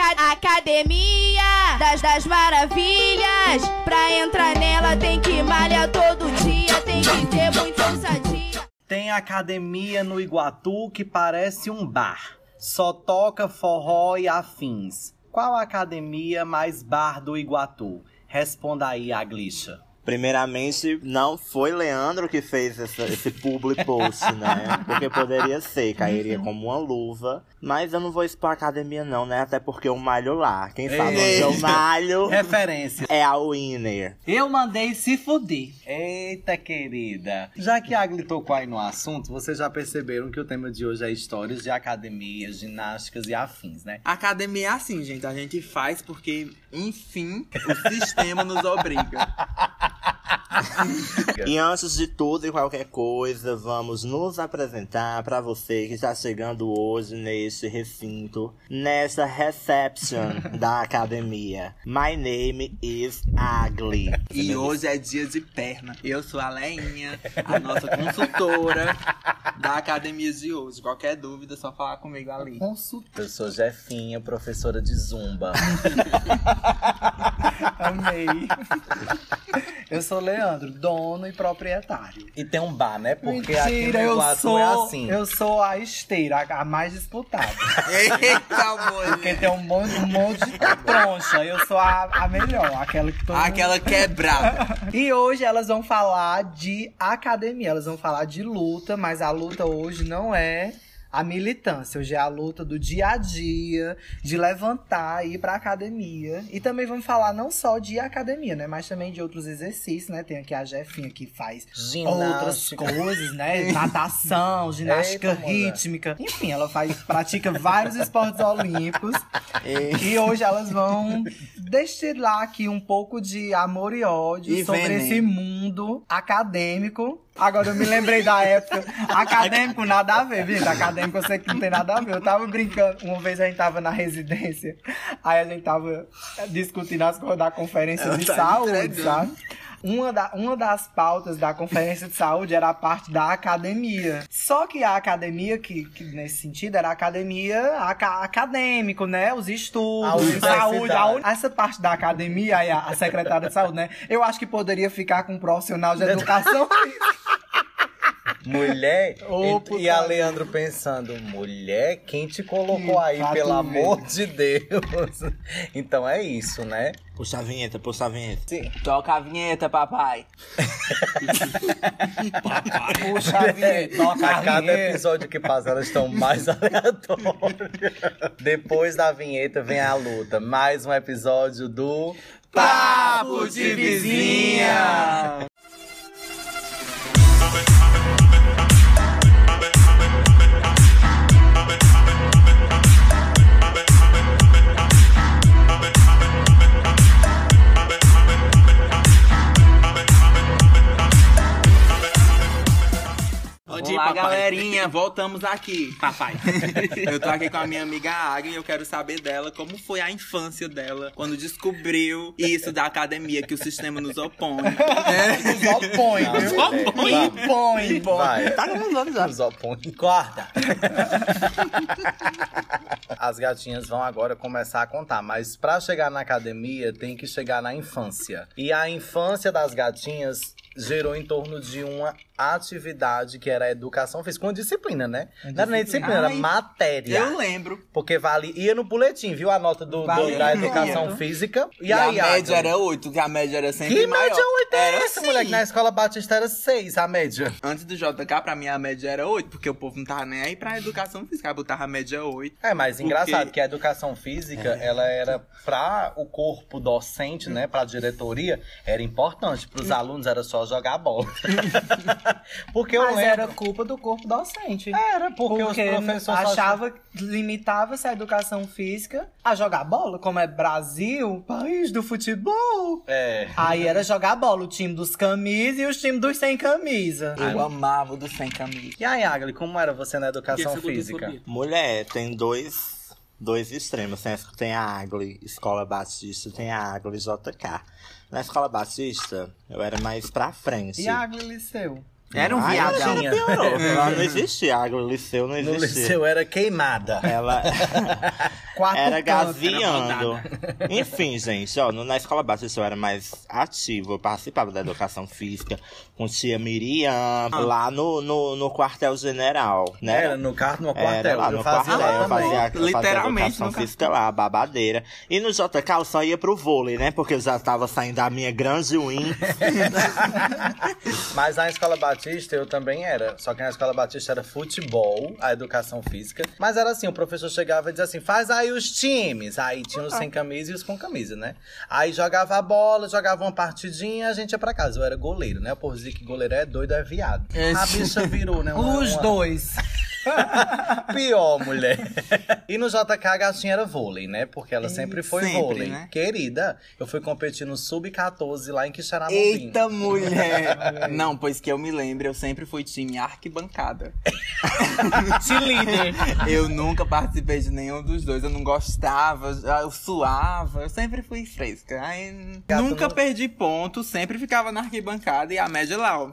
aca academia das, das maravilhas. Pra entrar nela tem que malhar todo dia, tem que ter muita ousadia. Tem academia no Iguatu que parece um bar. Só toca forró e afins. Qual a academia mais bar do Iguatu? Responda aí, Aglisha. Primeiramente, não foi Leandro que fez essa, esse public post, né? Porque poderia ser, cairia como uma luva. Mas eu não vou expor a academia, não, né? Até porque eu malho lá. Quem sabe onde eu malho Referência. é a Winner. Eu mandei se fuder. Eita, querida. Já que a Agli tocou aí no assunto, vocês já perceberam que o tema de hoje é histórias de academias, ginásticas e afins, né? Academia é assim, gente. A gente faz porque, enfim, o sistema nos obriga. E antes de tudo e qualquer coisa, vamos nos apresentar pra você que está chegando hoje neste recinto, nesta reception da academia. My name is Ugly. E hoje é dia de perna. Eu sou a Leinha, a nossa consultora da academia de hoje. Qualquer dúvida, é só falar comigo ali. Eu sou Jefinha, professora de Zumba. Amei. Eu sou Leandro, dono e proprietário. e tem um bar, né? Porque aqui Mentira, no eu Iguatu sou, é assim. eu sou a esteira, a, mais disputada. Eita, Porque mulher! tem um monte, um monte de troncha. Eu sou a, a melhor, aquela que todo mundo- Aquela quebrada. E hoje elas vão falar de academia, elas vão falar de luta, mas a luta hoje não é a militância, hoje é a luta do dia a dia, de levantar e ir pra academia. E também vamos falar não só de academia, né, mas também de outros exercícios, né? Tem aqui a Jefinha que faz outras Ginástica. coisas, né? Natação, ginástica Eita, rítmica. Enfim, ela faz, pratica vários esportes olímpicos. E hoje elas vão destilar aqui um pouco de amor e ódio E sobre esse mundo acadêmico. Agora eu me lembrei da época. Acadêmico nada a ver, gente. Acadêmico eu sei que não tem nada a ver. Eu tava brincando. Uma vez a gente tava na residência, aí a gente tava discutindo as coisas da conferência Ela de tá saúde, entregando. sabe? Uma, da- uma das pautas da conferência de saúde era a parte da academia. Só que a academia, que, que nesse sentido, era a academia aca- acadêmico, né? Os A estudos, universidade. saúde. a essa parte da academia, a, a secretária de saúde, né? Eu acho que poderia ficar com um profissional de educação. Mulher. E, e a. Leandro pensando, mulher, quem te colocou aí, pra pelo amor de Deus? Então é isso, né? Puxa a vinheta, puxa a vinheta. Toca a vinheta, papai. Puxa a vinheta, toca A a cada vinheta. episódio que passa, elas estão mais aleatórias. Depois da vinheta vem a luta. Mais um episódio do Papo de vizinha! Galerinha, voltamos aqui, papai. eu tô aqui com a minha amiga Águia e eu quero saber dela como foi a infância dela quando descobriu isso da academia que o sistema nos opõe. Só põe, Não, viu? mulher, Põe, põe. Vai. Tá gravando já. Os opões. Corta! As gatinhas vão agora começar a contar, mas pra chegar na academia tem que chegar na infância. E a infância das gatinhas gerou em torno de uma atividade que era a educação física, uma disciplina, né? Não era nem disciplina, era Ai, matéria. Eu lembro. Porque vale, ia no boletim, viu? A nota do, do- da educação física. E, E, aí, a média era 8, que a média era sempre Que maior. média 8 é era essa, assim. moleque? Na escola Batista era 6, a média. Antes do JK, pra mim a média era 8, porque o povo não tava nem aí pra educação física, aí botava a média 8. É, mas Porque- engraçado que a educação física, ela era pra o corpo docente, né, pra diretoria, era importante. Pros alunos era só jogar bola. porque eu Mas lembro... era culpa do corpo docente. Era, porque, os professores achava que limitava-se a educação física a jogar bola, como é Brasil, país do futebol. É. Aí era jogar bola, o time dos camisas e os times dos sem camisa. Eu amava o do sem camisa. E aí, Agli, como era você na educação Porque física? Mulher, tem dois, dois extremos. Tem, tem a Agli, Escola Batista, tem a Agli JK. Na Escola Batista, eu era mais pra frente. E a Agli Liceu? Era um viadão. tinha. Piorou. Não existia Agli, Liceu não No existia. liceu era queimada. Ela, Quatro Era gaviando. Enfim, gente, ó, no- na escola batista eu era mais ativo. Eu participava da educação física com tia Miriam, lá no, no, no quartel-general, né? Era no carro, no Era quartel. lá eu no fazia quartel, lá eu fazia, eu fazia Literalmente educação no física lá, babadeira. E no JK eu só ia pro vôlei, né? Porque eu já tava saindo da minha grande win. Mas na Escola Batista eu também era. Só que na Escola Batista era futebol, a educação física. Mas era assim, o professor chegava e dizia assim, faz aí os times. Aí tinha os sem camisa e os com camisa, né? Aí jogava a bola, jogava uma partidinha, a gente ia pra casa. Eu era goleiro, né? O povo dizia que goleiro é doido, é viado. A bicha virou, né? uma- Os uma- dois. Pior, mulher. E no JK a gatinha era vôlei, né? Porque ela sempre foi sempre, vôlei. né? Querida, eu fui competir no Sub-14 lá em Quixeramobim. Eita, mulher! Não, pois que eu me lembro, eu sempre fui time arquibancada. Te líder. Eu nunca participei de nenhum dos dois. Eu não gostava, eu suava. Eu sempre fui fresca. Gato nunca não- perdi ponto, sempre ficava na arquibancada e a média lá, ó.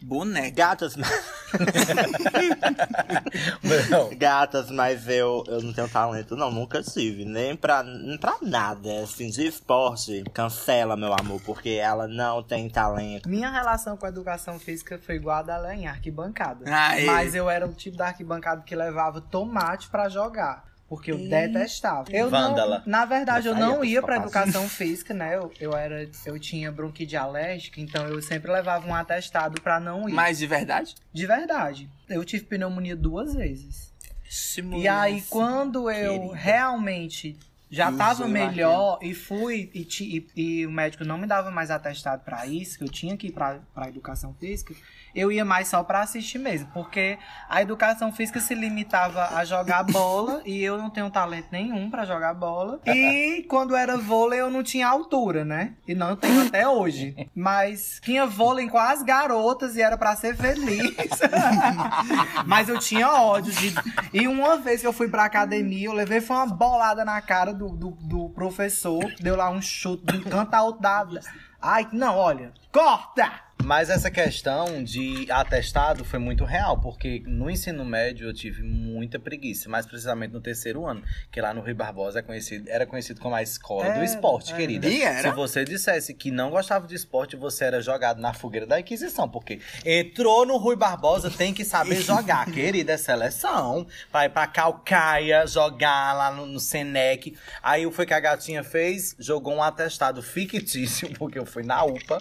Boneca. Gatas, Não. gatas, mas eu, eu não tenho talento, não. Nunca tive. Nem pra, nem pra nada. Assim, de esporte, cancela, meu amor, porque ela não tem talento. Minha relação com a educação física foi igual a da em arquibancada. Aê. Mas eu era o tipo da arquibancada que levava tomate pra jogar. Porque eu detestava. Eu não- Vândala. na verdade, eu aí não ia pra educação física, né? Eu, eu era, eu tinha bronquite alérgica, então eu sempre levava um atestado pra não ir. Mas de verdade? De verdade. Eu tive pneumonia duas vezes. Ixi, E aí, quando eu querida. realmente já Que tava usou melhor e fui, e, ti- e- e o médico não me dava mais atestado pra isso, que eu tinha que ir pra, pra educação física, eu ia mais só pra assistir mesmo. Porque a educação física se limitava a jogar bola e eu não tenho talento nenhum pra jogar bola. E quando era vôlei, eu não tinha altura, né? E não tenho até hoje. Mas tinha vôlei com as garotas e era pra ser feliz. Mas eu tinha ódio de. E uma vez que eu fui pra academia, eu levei foi uma bolada na cara do, do, do professor. Deu lá um chute de um canto outro. Ai, não, olha. Corta! Mas essa questão de atestado foi muito real, porque no ensino médio eu tive muita preguiça, mais precisamente no terceiro ano, que lá no Rio Barbosa é conhecido, era conhecido como a escola do É, esporte, é. querida. E era? Se você dissesse que não gostava de esporte, você era jogado na fogueira da Inquisição, porque entrou no Rui Barbosa, tem que saber jogar, querida, é seleção. Vai pra Calcaia jogar lá no, no Senec. Aí o foi que a gatinha fez, jogou um atestado fictício, porque eu fui na UPA.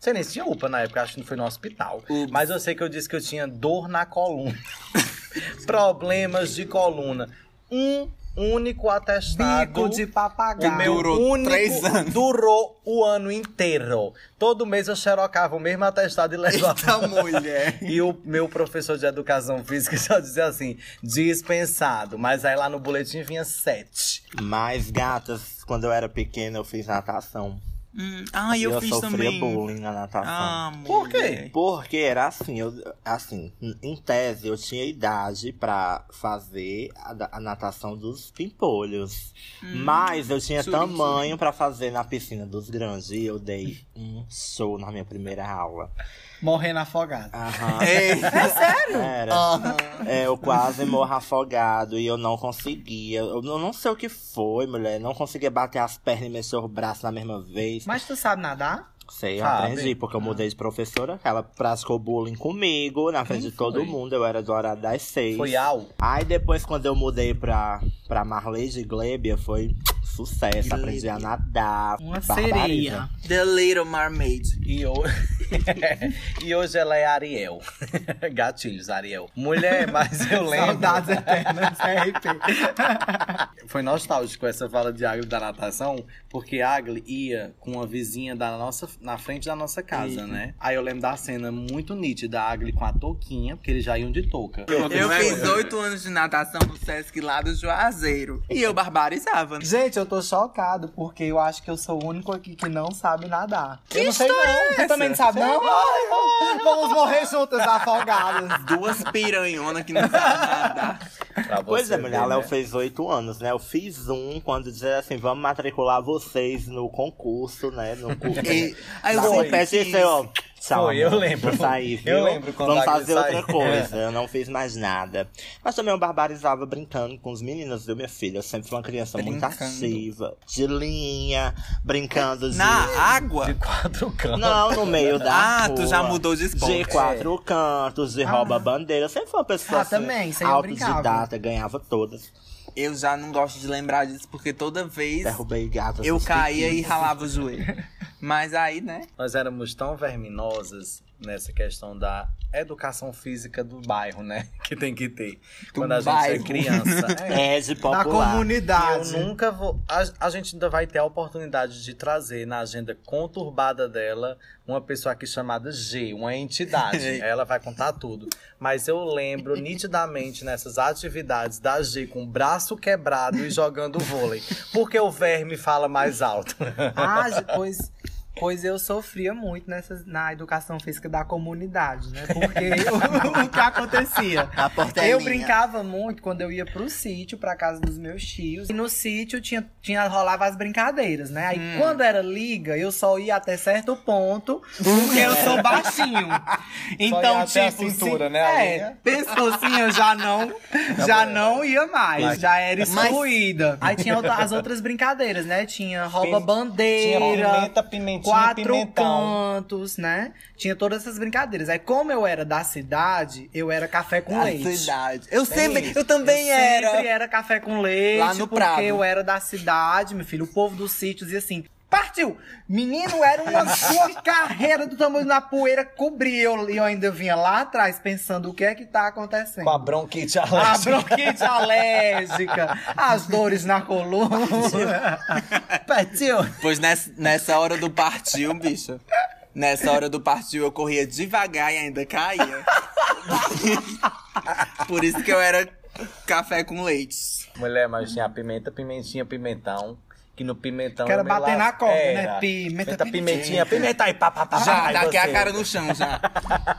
Sei nem se tinha UPA na época, acho que não foi no hospital. Ups. Mas eu sei que eu disse que eu tinha dor na coluna. Problemas de coluna. Um único atestado. Bico de O papagaio. meu Durou único três anos. durou o ano inteiro. Todo mês eu xerocava o mesmo atestado e levava. Eita, mulher. E o meu professor de educação física só dizia assim, dispensado. Mas aí lá no boletim vinha sete. Mas, gatas, quando eu era pequena, eu fiz natação. Hum, ah, eu, eu fiz sofria também. bullying na natação. Ah, Por quê? Porque era assim, eu, assim, em tese eu tinha idade pra fazer a, a natação dos pimpolhos. Mas eu tinha tamanho pra fazer na piscina dos grandes. E eu dei um show na minha primeira aula. Morrendo afogado. Aham. Ei, Era. É, eu quase morro afogado e eu não conseguia. Eu não não sei o que foi, mulher. Não conseguia bater as pernas e mexer o braço na mesma vez. Mas tu sabe nadar? Sei, eu Sabe? aprendi, porque eu mudei de professora. Ela praticou bullying comigo, na frente de todo foi? mundo. Eu era do horário das seis. Foi ao. Aí depois, quando eu mudei pra, pra Marley de Glebia, foi sucesso. Aprendi a nadar. Uma barbarismo. sereia. The Little Mermaid. E, ho- e hoje ela é Ariel. Gatilhos, Ariel. Mulher, mas eu lembro. Saudades eternas, RP. Foi nostálgico essa fala de Agli da natação, porque Agli ia com uma vizinha da nossa, na frente da nossa casa, né? Aí eu lembro da cena muito nítida, Agli com a touquinha, porque eles já iam de touca. Eu fiz oito anos de natação no Sesc lá do Juazeiro. E eu barbarizava. né? Gente, eu tô chocado, porque eu acho que eu sou o único aqui que não sabe nadar. eu não sei não. Você também não sabe não? Ai, Vamos morrer juntas afogadas. Duas piranhonas que não sabem nadar. Pra Pois é, mulher, ver, a Léo né? fez oito anos, né? Eu fiz um quando dizer assim, vamos matricular vocês no concurso, né? No curso. E- aí eu Assim, sempre pede isso aí, ó. Tchau, Foi, eu lembro. Vou sair, Eu viu? lembro quando Vamos fazer outra saiu. coisa. Eu não fiz mais nada. Mas também eu barbarizava brincando com os meninos, viu, minha filha? Eu sempre fui uma criança muito Brincando. ativa. De linha, brincando de... Na água? De quatro cantos. Não, no meio da Ah, rua. tu já mudou de esporte. De quatro cantos, de rouba-bandeira. Eu sempre fui uma pessoa Ah, assim, também, autodidata, ganhava todas. Eu já não gosto de lembrar disso, porque toda vez Derrubei gatas. eu caía e ralava o joelho. Mas aí, né? Nós éramos tão verminosas nessa questão da educação física do bairro, né? Que tem que ter. Quando a gente bairro. é criança. É. É de popular. comunidade. Eu nunca vou. A, a gente ainda vai ter a oportunidade de trazer na agenda conturbada dela uma pessoa aqui chamada G, uma entidade. Ela vai contar tudo. Mas eu lembro nitidamente nessas atividades da G com o braço quebrado e jogando vôlei. Porque o verme fala mais alto. Ah, pois, pois eu sofria muito nessa, na educação física da comunidade, né? Porque o, o que acontecia? Portelinha. Eu brincava muito quando eu ia pro sítio, pra casa dos meus tios. E no sítio tinha, tinha, rolava as brincadeiras, né? Aí Hum. quando era liga, eu só ia até certo ponto, porque eu sou baixinho. Então, até a tipo, cintura, se- né, É, linha? pensou assim, eu já não, já não ia mais. Já era excluída. Aí tinha outra- as outras brincadeiras, né? Tinha rouba-bandeira. Tinha pimenta, pimentinha, quatro pimentão. cantos, né? Tinha todas essas brincadeiras. Aí, como eu era da cidade, eu era café com A leite. cidade. Eu sempre, isso. eu também eu era. Sempre era café com leite, Lá no porque Prado. eu era da cidade, meu filho. O povo dos sítios dizia assim. Partiu! Menino, era uma sua carreira do tamanho da poeira cobria. Eu, e eu ainda vinha lá atrás pensando o que é que tá acontecendo. Com a bronquite A alérgica. bronquite alérgica, as dores na coluna. Partiu! Pois nessa, nessa hora do partiu, bicho. Nessa hora do partiu eu corria devagar e ainda caía. Por isso que eu era café com leite. Mulher, mas tinha a pimenta, pimentinha, pimentão. Que no pimentão. Que era eu me bater na corda, né? Pimenta, Pimenta, pimentinha, pimenta aí, pá, pá, pá, Já, daqui a cara no chão já.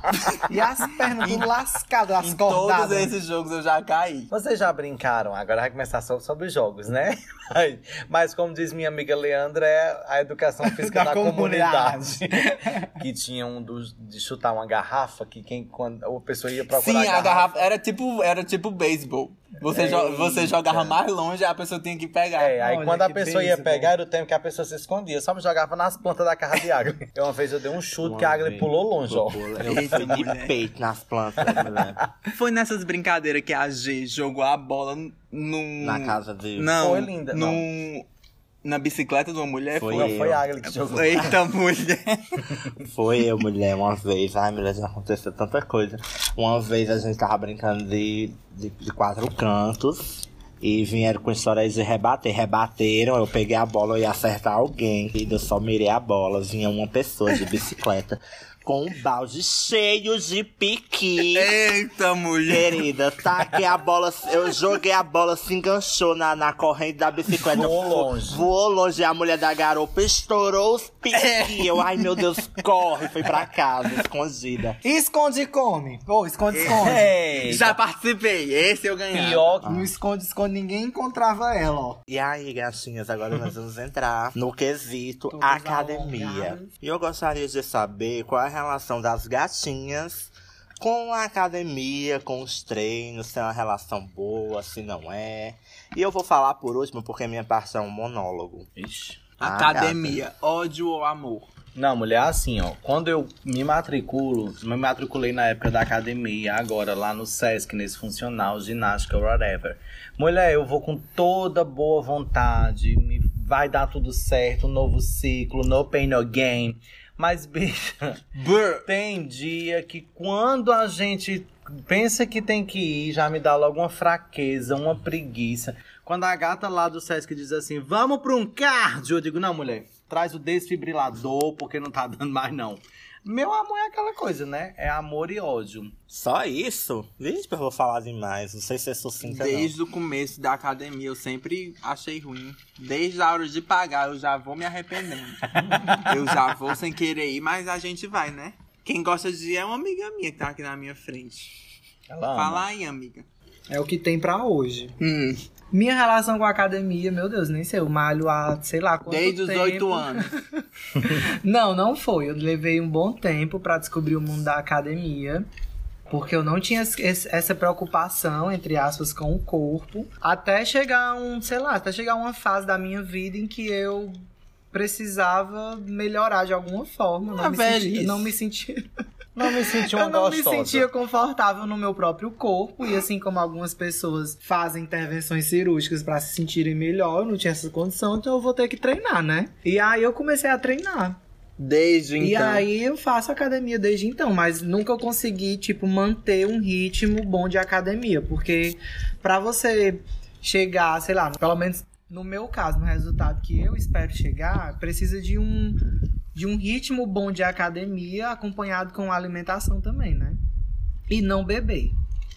E as pernas tudo lascadas, as Em todos cordadas. esses jogos eu já caí. Vocês já brincaram? Agora vai começar só sobre jogos, né? Mas como diz minha amiga Leandra, é a educação física Da da, comunidade. que tinha um dos, de chutar uma garrafa que quem quando a pessoa ia procurar Sim, a garrafa era tipo, era tipo beisebol. Você, jo- você jogava mais longe, a pessoa tinha que pegar. É, aí Olha, quando a pessoa ia beisebol. pegar, era o tempo que a pessoa se escondia. Só me jogava nas plantas da casa de Agli. Eu, uma vez eu dei um chute que a Agli pulou longe, ó. Eu fui de peito nas plantas, mulher. Foi nessas brincadeiras que a G jogou a bola num. Na casa de... Não, Foi linda, num, Na bicicleta de uma mulher Foi foi. Não, foi a Agli que jogou. Eita, mulher. Foi eu, mulher, uma vez. Ai, mulher, já aconteceu tanta coisa. Uma vez a gente tava brincando de, de, de quatro cantos. E vieram com história de rebater. Rebateram, eu peguei a bola, eu ia acertar alguém. E eu só mirei a bola. Vinha uma pessoa de bicicleta com um balde cheio de piqui. Eita, mulher. Querida, taquei a bola, eu joguei a bola, se enganchou na, na corrente da bicicleta. Voou vo- longe. Voou longe, a mulher da garopa estourou os piqui. Eu, ai meu Deus, corre, foi pra casa, escondida. Esconde e come. Ô, esconde, esconde. Eita. Já participei, esse eu ganhei. Pior que No esconde, esconde, ninguém encontrava ela, ó. E aí, gatinhas, agora nós vamos entrar no quesito Todos academia. E eu gostaria de saber qual é a relação das gatinhas com a academia, com os treinos, se é uma relação boa, se não é. E eu vou falar por último, porque minha parte é um monólogo. Ixi. Ah, Academia, ódio ou amor? Não, mulher, assim, ó. Quando eu me matriculo, me matriculei na época da academia, agora lá no Sesc, nesse funcional, ginástica, whatever. Mulher, eu vou com toda boa vontade, me vai dar tudo certo, um novo ciclo, no pain, no gain. Mas, bicha, Brr. tem dia que quando a gente pensa que tem que ir, já me dá logo uma fraqueza, uma preguiça. Quando a gata lá do Sesc diz assim, vamos pra um cardio, eu digo, não, mulher, traz o desfibrilador, porque não tá dando mais, não. Meu amor é aquela coisa, né? É amor e ódio. Só isso? Vixe, eu vou falar demais. Não sei se é sucinta, não. Desde o começo da academia eu sempre achei ruim. Desde a hora de pagar eu já vou me arrependendo. eu já vou sem querer ir, mas a gente vai, né? Quem gosta de ir é uma amiga minha que tá aqui na minha frente. Ela ama. Fala aí, amiga. É o que tem pra hoje. Hum, Minha relação com a academia, meu Deus, nem sei, eu malho há, sei lá, quanto desde os tempo. oito anos. Não, não foi. Eu levei um bom tempo pra descobrir o mundo da academia. Porque eu não tinha essa preocupação, entre aspas, com o corpo. Até chegar um, sei lá, até chegar uma fase da minha vida em que eu precisava melhorar de alguma forma. Não me, sentia, velhice. não me sentia. Não me senti uma eu não gostosa. me sentia confortável no meu próprio corpo. E assim como algumas pessoas fazem intervenções cirúrgicas pra se sentirem melhor, eu não tinha essa condição, então eu vou ter que treinar, né? E aí eu comecei a treinar. Desde E então. aí eu faço academia desde então, mas nunca eu consegui, tipo, manter um ritmo bom de academia. Porque pra você chegar, sei lá, pelo menos no meu caso, no resultado que eu espero chegar, precisa de um, de um ritmo bom de academia acompanhado com alimentação também, né? E não beber.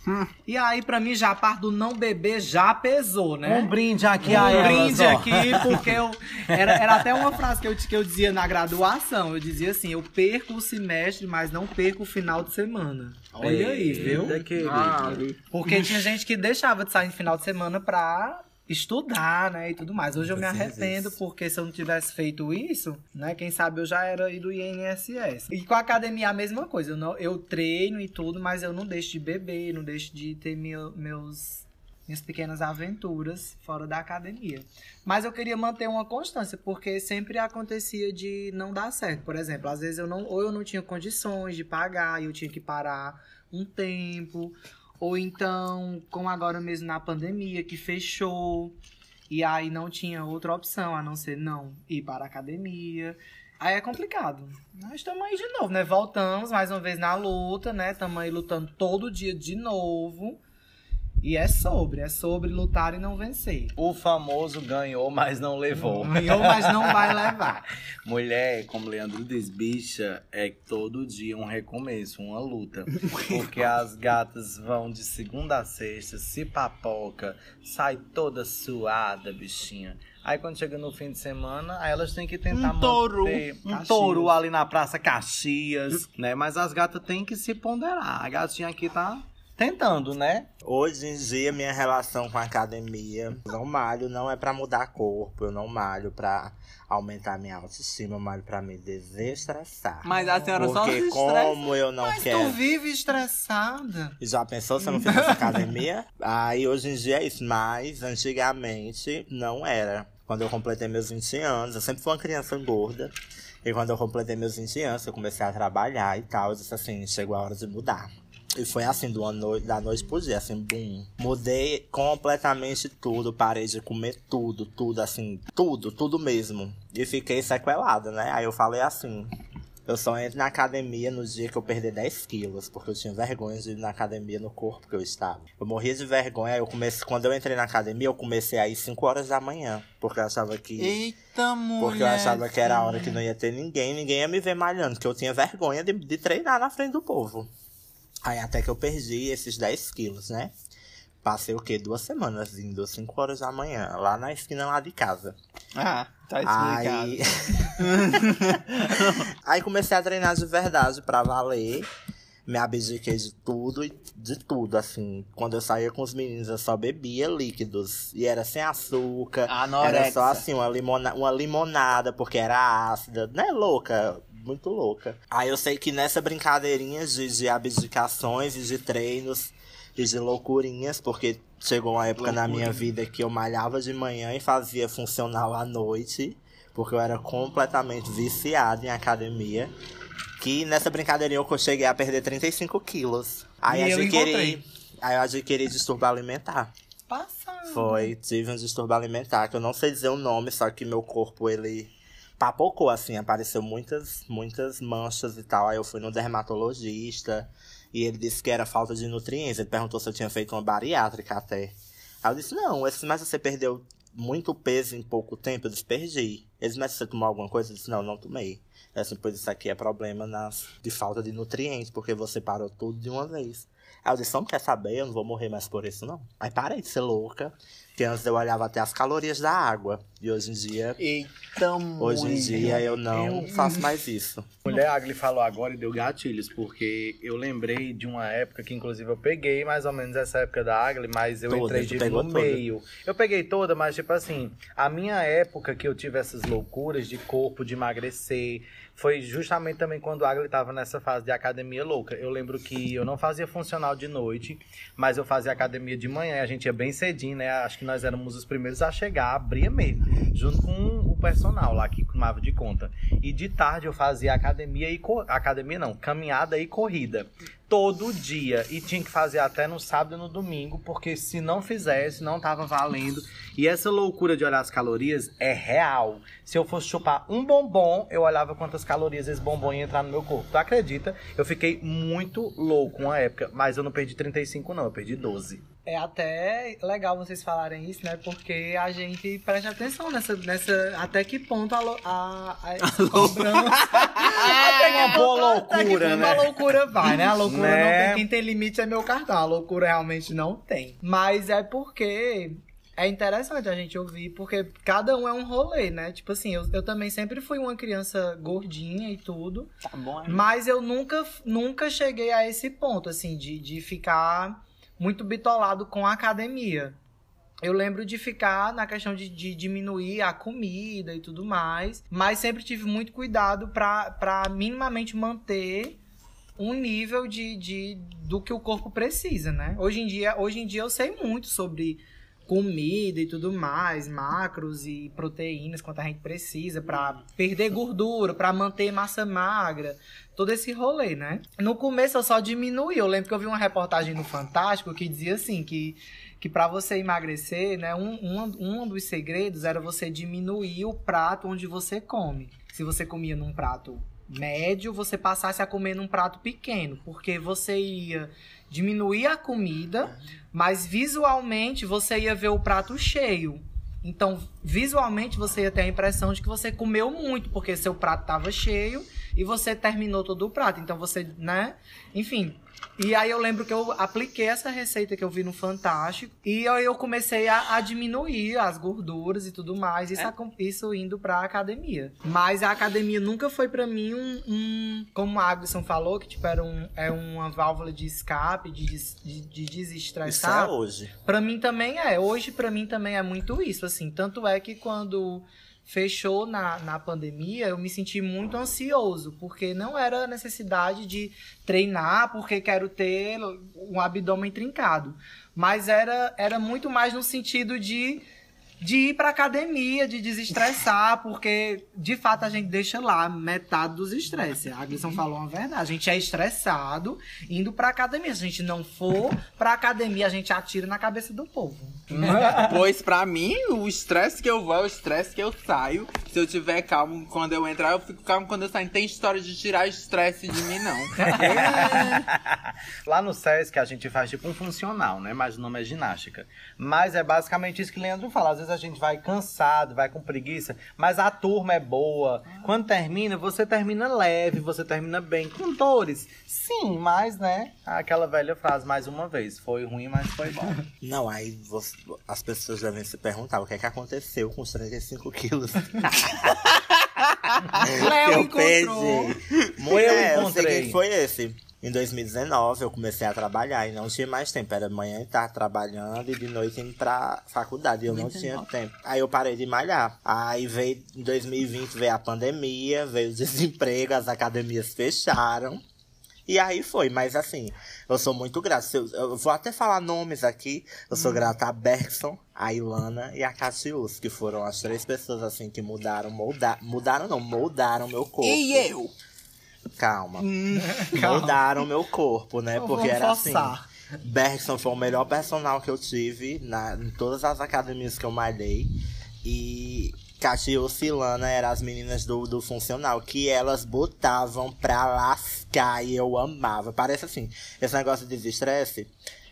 Hum. E aí, pra mim, já a parte do não beber já pesou, né? Um brinde aqui um a elas, brinde ó. aqui, porque eu. Era, era até uma frase que eu, que eu dizia na graduação. Eu dizia assim: eu perco o semestre, mas não perco o final de semana. Olha aí, viu? Querido. Ah, Porque tinha gente que deixava de sair no final de semana pra estudar, né, e tudo mais. Hoje eu me arrependo, porque se eu não tivesse feito isso, né, quem sabe eu já era do INSS. E com a academia a mesma coisa. Eu, não, eu treino e tudo, mas eu não deixo de beber, não deixo de ter meu- meus minhas pequenas aventuras fora da academia. Mas eu queria manter uma constância, porque sempre acontecia de não dar certo. Por exemplo, às vezes eu não, ou eu não tinha condições de pagar e eu tinha que parar um tempo, ou então, como agora mesmo na pandemia, que fechou, e aí não tinha outra opção a não ser não ir para a academia. Aí é complicado. Nós estamos aí de novo, né? Voltamos mais uma vez na luta, né? Estamos aí lutando todo dia de novo. E é sobre, é sobre lutar e não vencer. O famoso ganhou, mas não levou. Ganhou, mas não vai levar. Mulher, como Leandro diz, bicha, é todo dia um recomeço, uma luta. Porque as gatas vão de segunda a sexta, se papoca, sai toda suada, bichinha. Aí quando chega no fim de semana, aí elas têm que tentar Um touro. manter um Caxias. touro ali na Praça Caxias, né? Mas as gatas têm que se ponderar. A gatinha aqui tá tentando, né? Hoje em dia, minha relação com a academia, eu não malho, não é pra mudar corpo, eu não malho pra aumentar minha autoestima, eu malho pra me desestressar. Mas a senhora só se como eu não Mas quero. tu vive estressada. Já pensou se eu não fizesse academia? Aí hoje em dia é isso, mas antigamente não era. Quando eu completei meus 20 anos, eu sempre fui uma criança gorda. E quando eu completei meus 20 anos, eu comecei a trabalhar e tal, eu disse assim, chegou a hora de mudar. E foi assim, uma noite, da noite pro dia, assim, bum. Mudei completamente tudo, parei de comer tudo, tudo, assim, tudo, tudo mesmo. E fiquei sequelada, né? Aí eu falei assim, eu só entro na academia no dia que eu perder 10 quilos, porque eu tinha vergonha de ir na academia no corpo que eu estava. Eu morria de vergonha, aí eu comecei, quando eu entrei na academia, eu comecei a ir 5 horas da manhã, porque eu achava que Eita, mulher. porque eu achava que era a hora que não ia ter ninguém, ninguém ia me ver malhando, que eu tinha vergonha de, de treinar na frente do povo. Aí até que eu perdi esses 10 quilos, né? Passei o quê? Duas semanas indo, 5 horas da manhã, lá na esquina lá de casa. Ah, tá explicado. Aí... Aí comecei a treinar de verdade pra valer. Me abdiquei de tudo e de tudo, assim. Quando eu saía com os meninos, eu só bebia líquidos. E era sem açúcar. Anorexia. Era só assim, uma, limona uma limonada, porque era ácida. Né, louca? Muito louca. Aí eu sei que nessa brincadeirinha de, de abdicações e de treinos e de loucurinhas, porque chegou uma época na minha vida que eu malhava de manhã e fazia funcional à noite, porque eu era completamente viciado em academia. Que nessa brincadeirinha eu cheguei a perder 35 quilos. Aí E eu adquiri. encontrei. Aí eu adquiri distúrbio alimentar. Passando. Foi, tive um distúrbio alimentar, que eu não sei dizer o nome, só que meu corpo, ele papocou, assim, apareceu muitas, muitas manchas e tal. Aí eu fui no dermatologista e ele disse que era falta de nutrientes. Ele perguntou se eu tinha feito uma bariátrica até. Aí eu disse, não, esse, mas você perdeu muito peso em pouco tempo? Eu disse, perdi. Ele disse, mas você tomou alguma coisa? Eu disse, não, não tomei. Eu disse, pois isso aqui é problema nas, de falta de nutrientes, porque você parou tudo de uma vez. Aí eu disse, não quer saber, eu não vou morrer mais por isso, não. Aí parei de ser louca. Que antes eu olhava até as calorias da água. E hoje em dia. Eita, Hoje em dia eu não faço mais isso. Mulher Agli falou agora e deu gatilhos, porque eu lembrei de uma época que, inclusive, eu peguei mais ou menos essa época da Agli, mas eu Toda, entrei de no toda. meio. Eu peguei toda, mas, tipo assim, a minha época que eu tive essas loucuras de corpo, de emagrecer, foi justamente também quando a Agli tava nessa fase de academia louca. Eu lembro que eu não fazia funcional de noite, mas eu fazia academia de manhã. A gente ia bem cedinho, né? Acho que nós éramos os primeiros a chegar, abria mesmo, junto com o personal lá que tomava de conta. E de tarde eu fazia academia e academia não, caminhada e corrida. Todo dia. E tinha que fazer até no sábado e no domingo, porque se não fizesse, não tava valendo. E essa loucura de olhar as calorias é real. Se eu fosse chupar um bombom, eu olhava quantas calorias esse bombom ia entrar no meu corpo. Tu acredita? Eu fiquei muito louco uma época, mas eu não perdi 35 não, eu perdi 12. É até legal vocês falarem isso, né? Porque a gente presta atenção nessa. nessa até que ponto a, lo- a, a, cobrança- Até uma boa Até que loucura, ponto né? a loucura vai, né? A loucura Né? não tem. Quem tem limite é meu cartão. A loucura realmente não tem. Mas é porque. É interessante a gente ouvir, porque cada um é um rolê, né? Tipo assim, eu, eu também sempre fui uma criança gordinha e tudo. Tá bom, é? Mas eu nunca, nunca cheguei a esse ponto, assim, de, de ficar muito bitolado com a academia. Eu lembro de ficar na questão de, de diminuir a comida e tudo mais, mas sempre tive muito cuidado pra minimamente manter um nível de, de do que o corpo precisa, né? Hoje em dia, hoje em dia eu sei muito sobre comida e tudo mais, macros e proteínas, quanto a gente precisa pra perder gordura, pra manter massa magra, todo esse rolê, né? No começo eu só diminuí. Eu lembro que eu vi uma reportagem no Fantástico que dizia assim que que para você emagrecer, né, um, um, um dos segredos era você diminuir o prato onde você come. Se você comia num prato médio, você passasse a comer num prato pequeno, porque você ia diminuir a comida, mas visualmente você ia ver o prato cheio. Então, visualmente você ia ter a impressão de que você comeu muito, porque seu prato estava cheio e você terminou todo o prato. Então você, né? Enfim. E aí eu lembro que eu apliquei essa receita que eu vi no Fantástico e aí eu comecei a, a diminuir as gorduras e tudo mais, isso, acom- isso indo pra academia. Mas a academia nunca foi pra mim um, um- como a Agson falou, que tipo era um, é uma válvula de escape, de, de, de Isso desestressar. é hoje. Pra mim também é. Hoje, pra mim, também é muito isso, assim. Tanto é que quando fechou na, na pandemia, eu me senti muito ansioso, porque não era necessidade de treinar, porque quero ter um abdômen trincado. Mas era, era muito mais no sentido de, de ir pra academia, de desestressar, porque de fato a gente deixa lá metade dos estresses. A Glisson falou uma verdade. A gente é estressado indo pra academia. Se a gente não for pra academia, a gente atira na cabeça do povo. Pois pra mim, o estresse que eu vou é o estresse que eu saio. Se eu tiver calmo quando eu entrar, eu fico calmo quando eu saio. Não tem história de tirar estresse de mim, não. Lá no SESC a gente faz tipo um funcional, né? Mas o nome é ginástica. Mas é basicamente isso que o Leandro fala. Às vezes a gente vai cansado, vai com preguiça, mas a turma é boa. Quando termina, você termina leve, você termina bem. Com dores, sim, mas né? Aquela velha frase mais uma vez. Foi ruim, mas foi bom. Não, aí você- as pessoas devem se perguntar o que é que aconteceu com os 35 quilos. Léo eu encontrou. perdi. Mulher, Eu o encontrei. foi esse. Em 2019 eu comecei a trabalhar e não tinha mais tempo. Era manhã e tarde trabalhando e de noite indo pra faculdade. E eu não tinha tempo. Aí eu parei de malhar. Aí veio em 2020 veio a pandemia, veio o desemprego, as academias fecharam. E aí foi, mas assim, eu sou muito grato. Eu, eu vou até falar nomes aqui. Eu sou grata a Bergson, a Ilana e a Catius, que foram as três pessoas assim que mudaram, molda, mudaram não, moldaram meu corpo. e eu? Calma. Calma. Moldaram meu corpo, né? Não Porque era forçar. assim. Bergson foi o melhor personal que eu tive na, em todas as academias que eu malhei. E Catius e Lana eram as meninas do, do funcional, que elas botavam pra lascar e eu amava. Parece assim, esse negócio de desestresse.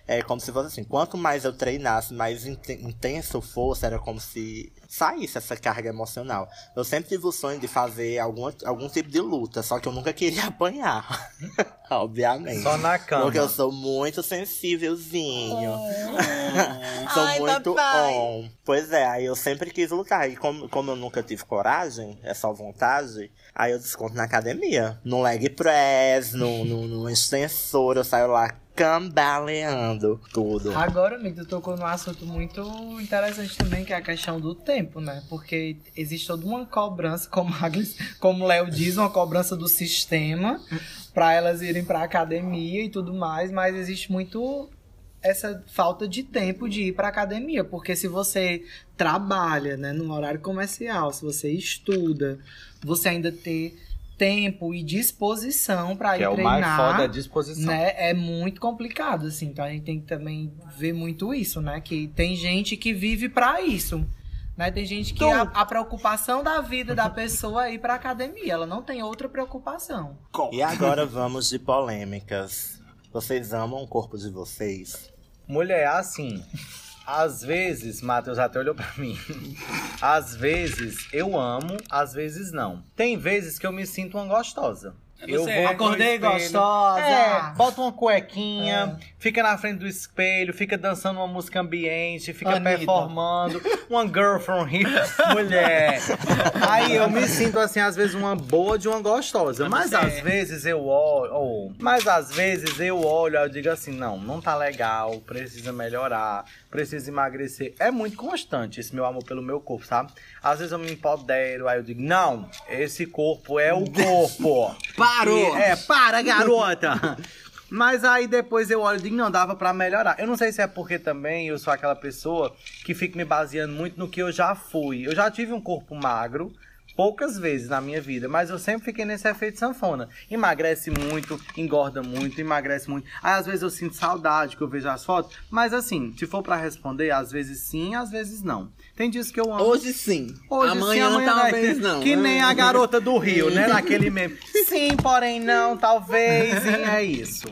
É como se fosse assim, quanto mais eu treinasse, mais inten- intenso fosse, era como se saísse essa carga emocional. Eu sempre tive o sonho de fazer algum, algum tipo de luta, só que eu nunca queria apanhar. Obviamente. Só na cama. Porque eu sou muito sensívelzinho. sou Ai, muito papai. on. Pois é, aí eu sempre quis lutar. E como, como eu nunca tive coragem, é só vontade, aí eu desconto na academia. No leg press, no, no, no extensor, eu saio lá cambaleando tudo. Agora, amigo, tu tocou num assunto muito interessante também, que é a questão do tempo, né? Porque existe toda uma cobrança, como Agnes- como Léo diz, uma cobrança do sistema para elas irem pra academia e tudo mais, mas existe muito essa falta de tempo de ir pra academia, porque se você trabalha, né, no horário comercial, se você estuda, você ainda ter tempo e disposição para ir Que é o treinar mais foda, a disposição. né, é muito complicado, assim. Então a gente tem que também ver muito isso, né? Que tem gente que vive pra isso. Né? Tem gente que a, a preocupação da vida da pessoa é ir pra academia. Ela não tem outra preocupação. E agora vamos de polêmicas. Vocês amam o corpo de vocês? Mulher, assim, às vezes, Matheus até olhou pra mim. Às vezes eu amo, às vezes não. Tem vezes que eu me sinto uma gostosa. Eu Você vou no Acordei espelho, gostosa. É, bota uma cuequinha, fica na frente do espelho, fica dançando uma música ambiente, fica Anitta. performando. Uma girl from here, mulher. Aí eu me sinto assim, às vezes, uma boa de uma gostosa. Mas você- às vezes eu olho. oh, mas às vezes eu olho e eu digo assim, não, não tá legal, precisa melhorar, precisa emagrecer. É muito constante esse meu amor pelo meu corpo, sabe? Às vezes eu me empodero, aí eu digo, não, esse corpo é o corpo. Parou! E- É, para, garota! Mas aí depois eu olho e digo, não, dava pra melhorar. Eu não sei se é porque também eu sou aquela pessoa que fica me baseando muito no que eu já fui. Eu já tive um corpo magro, poucas vezes na minha vida, mas eu sempre fiquei nesse efeito sanfona. Emagrece muito, engorda muito, emagrece muito. Aí às vezes eu sinto saudade que eu vejo as fotos, mas assim, se for pra responder, às vezes sim, às vezes não. Tem dias que eu amo. Hoje sim. Hoje amanhã, sim, talvez vai ter. não. Que nem a garota do Rio, né? Naquele meme. Sim, porém não, talvez. E é isso.